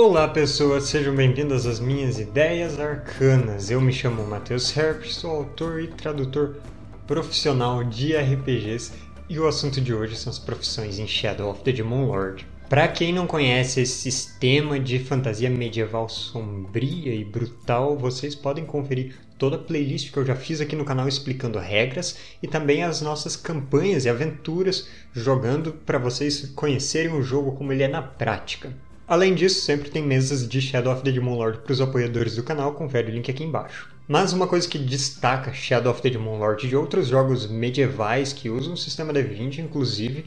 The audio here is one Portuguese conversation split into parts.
Olá pessoas, sejam bem-vindas às minhas ideias arcanas. Eu me chamo Matheus Herp, sou autor e tradutor profissional de RPGs e o assunto de hoje são as profissões em Shadow of the Demon Lord. Para quem não conhece esse sistema de fantasia medieval sombria e brutal, vocês podem conferir toda a playlist que eu já fiz aqui no canal explicando regras e também as nossas campanhas e aventuras jogando para vocês conhecerem o jogo como ele é na prática. Além disso, sempre tem mesas de Shadow of the Demon Lord para os apoiadores do canal, confere o link aqui embaixo. Mas uma coisa que destaca Shadow of the Demon Lord de outros jogos medievais que usam o sistema D20, inclusive,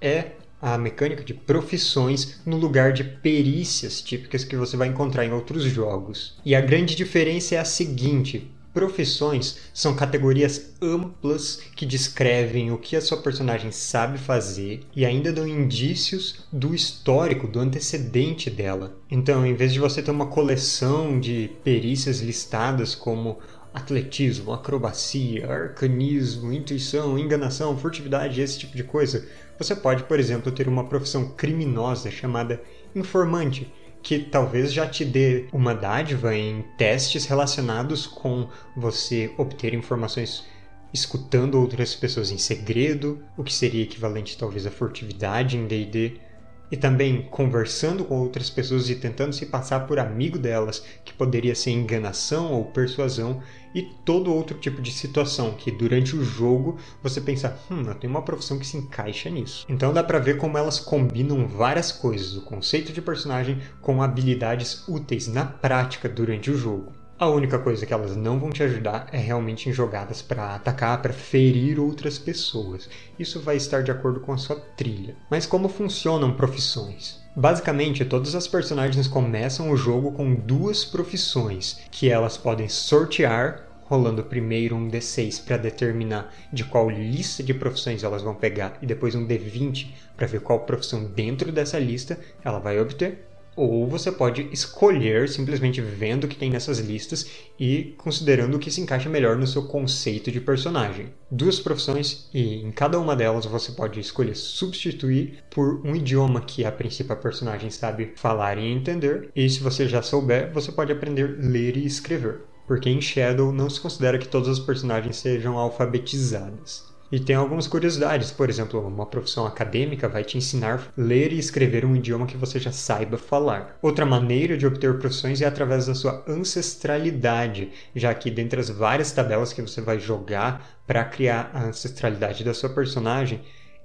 é a mecânica de profissões no lugar de perícias típicas que você vai encontrar em outros jogos. E a grande diferença é a seguinte: Profissões são categorias amplas que descrevem o que a sua personagem sabe fazer e ainda dão indícios do histórico, do antecedente dela. Então, em vez de você ter uma coleção de perícias listadas como atletismo, acrobacia, arcanismo, intuição, enganação, furtividade, esse tipo de coisa, você pode, por exemplo, ter uma profissão criminosa chamada informante que talvez já te dê uma dádiva em testes relacionados com você obter informações escutando outras pessoas em segredo, o que seria equivalente talvez à furtividade em D&D, e também conversando com outras pessoas e tentando se passar por amigo delas, que poderia ser enganação ou persuasão, e todo outro tipo de situação que durante o jogo você pensa, hum, eu tenho uma profissão que se encaixa nisso. Então dá para ver como elas combinam várias coisas, o conceito de personagem com habilidades úteis na prática durante o jogo. A única coisa que elas não vão te ajudar é realmente em jogadas para atacar, para ferir outras pessoas. Isso vai estar de acordo com a sua trilha. Mas como funcionam profissões? Basicamente, todas as personagens começam o jogo com duas profissões, que elas podem sortear rolando primeiro um D6 para determinar de qual lista de profissões elas vão pegar e depois um D20 para ver qual profissão dentro dessa lista ela vai obter ou você pode escolher simplesmente vendo o que tem nessas listas e considerando o que se encaixa melhor no seu conceito de personagem. Duas profissões e em cada uma delas você pode escolher substituir por um idioma que a princípio a personagem sabe falar e entender, e se você já souber, você pode aprender a ler e escrever. Porque em Shadow não se considera que todas as personagens sejam alfabetizadas. E tem algumas curiosidades, por exemplo, uma profissão acadêmica vai te ensinar a ler e escrever um idioma que você já saiba falar. Outra maneira de obter profissões é através da sua ancestralidade, já que dentre as várias tabelas que você vai jogar para criar a ancestralidade da sua personagem,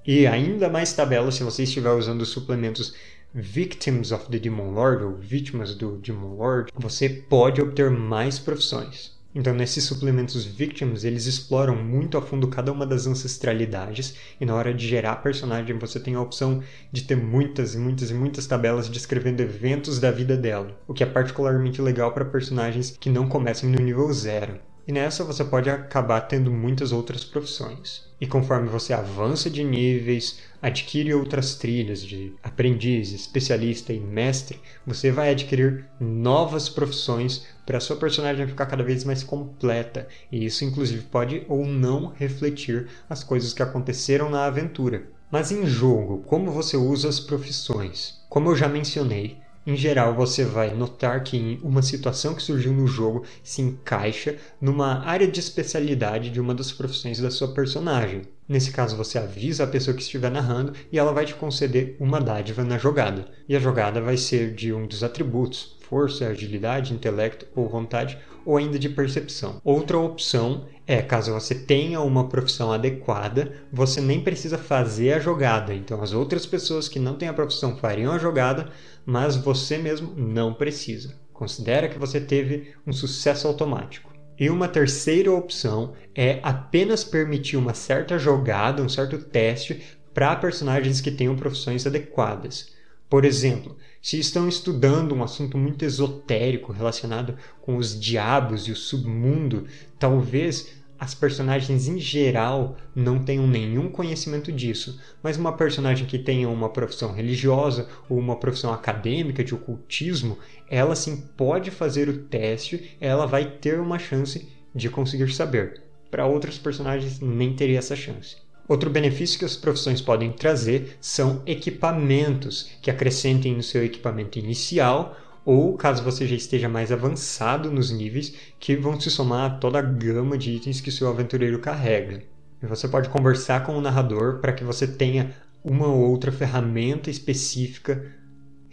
e ainda mais tabelas se você estiver usando suplementos Victims of the Demon Lord ou Vítimas do Demon Lord, você pode obter mais profissões. Então, nesses suplementos Victims, eles exploram muito a fundo cada uma das ancestralidades, e na hora de gerar personagem, você tem a opção de ter muitas e muitas e muitas tabelas descrevendo eventos da vida dela, o que é particularmente legal para personagens que não começam no nível zero. E nessa você pode acabar tendo muitas outras profissões. E conforme você avança de níveis, adquire outras trilhas de aprendiz, especialista e mestre, você vai adquirir novas profissões para sua personagem ficar cada vez mais completa. E isso inclusive pode ou não refletir as coisas que aconteceram na aventura. Mas em jogo, como você usa as profissões? Como eu já mencionei, em geral, você vai notar que uma situação que surgiu no jogo se encaixa numa área de especialidade de uma das profissões da sua personagem. Nesse caso, você avisa a pessoa que estiver narrando e ela vai te conceder uma dádiva na jogada. E a jogada vai ser de um dos atributos, força, agilidade, intelecto ou vontade, ou ainda de percepção. Outra opção é, caso você tenha uma profissão adequada, você nem precisa fazer a jogada. Então, as outras pessoas que não têm a profissão fariam a jogada, mas você mesmo não precisa. Considera que você teve um sucesso automático. E uma terceira opção é apenas permitir uma certa jogada, um certo teste para personagens que tenham profissões adequadas. Por exemplo, se estão estudando um assunto muito esotérico relacionado com os diabos e o submundo, talvez as personagens em geral não tenham nenhum conhecimento disso, mas uma personagem que tenha uma profissão religiosa ou uma profissão acadêmica de ocultismo, ela sim pode fazer o teste, ela vai ter uma chance de conseguir saber. Para outros personagens nem teria essa chance. Outro benefício que as profissões podem trazer são equipamentos que acrescentem no seu equipamento inicial ou caso você já esteja mais avançado nos níveis, que vão se somar a toda a gama de itens que seu aventureiro carrega. E você pode conversar com o narrador para que você tenha uma ou outra ferramenta específica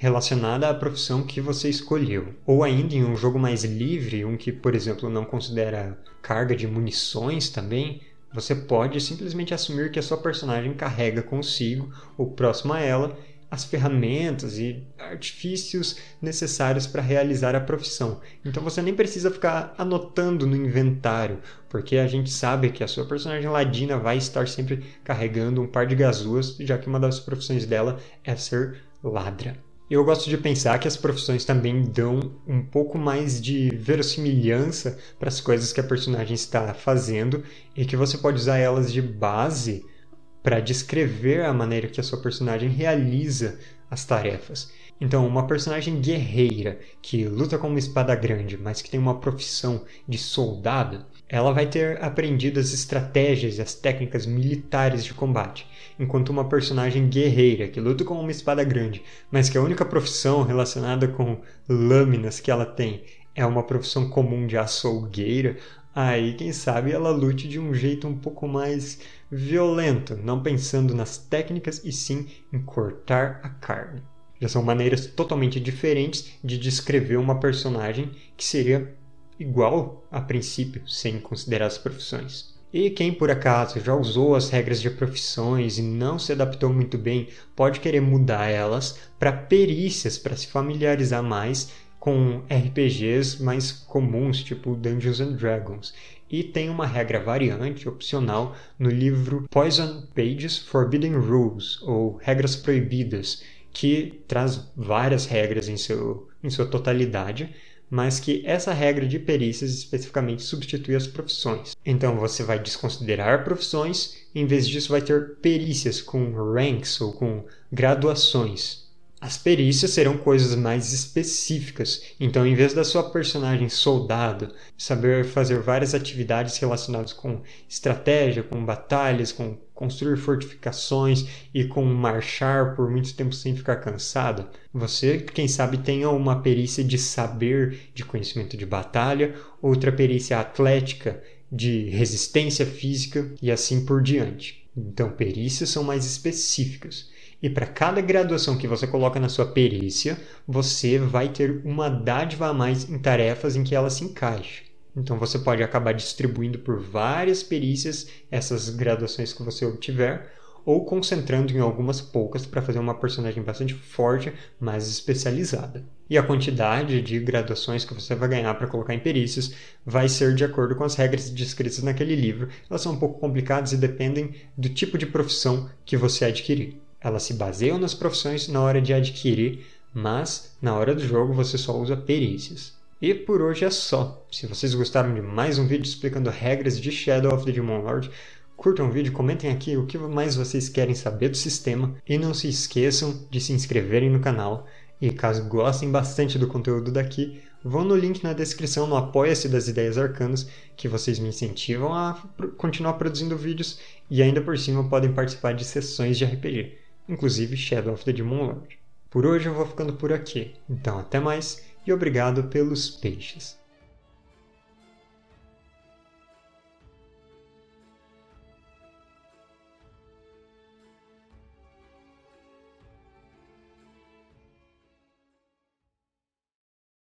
relacionada à profissão que você escolheu. Ou ainda em um jogo mais livre, um que, por exemplo, não considera carga de munições também, você pode simplesmente assumir que a sua personagem carrega consigo, ou próximo a ela, as ferramentas e artifícios necessários para realizar a profissão. Então você nem precisa ficar anotando no inventário, porque a gente sabe que a sua personagem ladina vai estar sempre carregando um par de gazuas, já que uma das profissões dela é ser ladra. Eu gosto de pensar que as profissões também dão um pouco mais de verossimilhança para as coisas que a personagem está fazendo e que você pode usar elas de base para descrever a maneira que a sua personagem realiza as tarefas. Então, uma personagem guerreira que luta com uma espada grande, mas que tem uma profissão de soldado, ela vai ter aprendido as estratégias e as técnicas militares de combate, enquanto uma personagem guerreira que luta com uma espada grande, mas que a única profissão relacionada com lâminas que ela tem é uma profissão comum de açougueira, aí quem sabe ela lute de um jeito um pouco mais violento, não pensando nas técnicas e sim em cortar a carne. Já são maneiras totalmente diferentes de descrever uma personagem que seria igual a princípio, sem considerar as profissões. E quem por acaso já usou as regras de profissões e não se adaptou muito bem, pode querer mudar elas para perícias, para se familiarizar mais com RPGs mais comuns, tipo Dungeons and Dragons. E tem uma regra variante opcional no livro Poison Pages Forbidden Rules, ou Regras Proibidas, que traz várias regras em, seu, em sua totalidade, mas que essa regra de perícias especificamente substitui as profissões. Então você vai desconsiderar profissões, em vez disso vai ter perícias com ranks ou com graduações. As perícias serão coisas mais específicas, então, em vez da sua personagem soldado saber fazer várias atividades relacionadas com estratégia, com batalhas, com construir fortificações e com marchar por muito tempo sem ficar cansado, você, quem sabe, tenha uma perícia de saber, de conhecimento de batalha, outra perícia atlética, de resistência física e assim por diante. Então, perícias são mais específicas. E para cada graduação que você coloca na sua perícia, você vai ter uma dádiva a mais em tarefas em que ela se encaixe. Então você pode acabar distribuindo por várias perícias essas graduações que você obtiver, ou concentrando em algumas poucas para fazer uma personagem bastante forte, mais especializada. E a quantidade de graduações que você vai ganhar para colocar em perícias vai ser de acordo com as regras descritas naquele livro. Elas são um pouco complicadas e dependem do tipo de profissão que você adquirir. Elas se baseiam nas profissões na hora de adquirir, mas na hora do jogo você só usa perícias. E por hoje é só. Se vocês gostaram de mais um vídeo explicando regras de Shadow of the Demon Lord, curtam o vídeo, comentem aqui o que mais vocês querem saber do sistema e não se esqueçam de se inscreverem no canal. E caso gostem bastante do conteúdo daqui, vão no link na descrição no Apoia-se das Ideias Arcanas, que vocês me incentivam a continuar produzindo vídeos e ainda por cima podem participar de sessões de RPG inclusive Shadow of the Demon Lord. Por hoje eu vou ficando por aqui, então até mais e obrigado pelos peixes.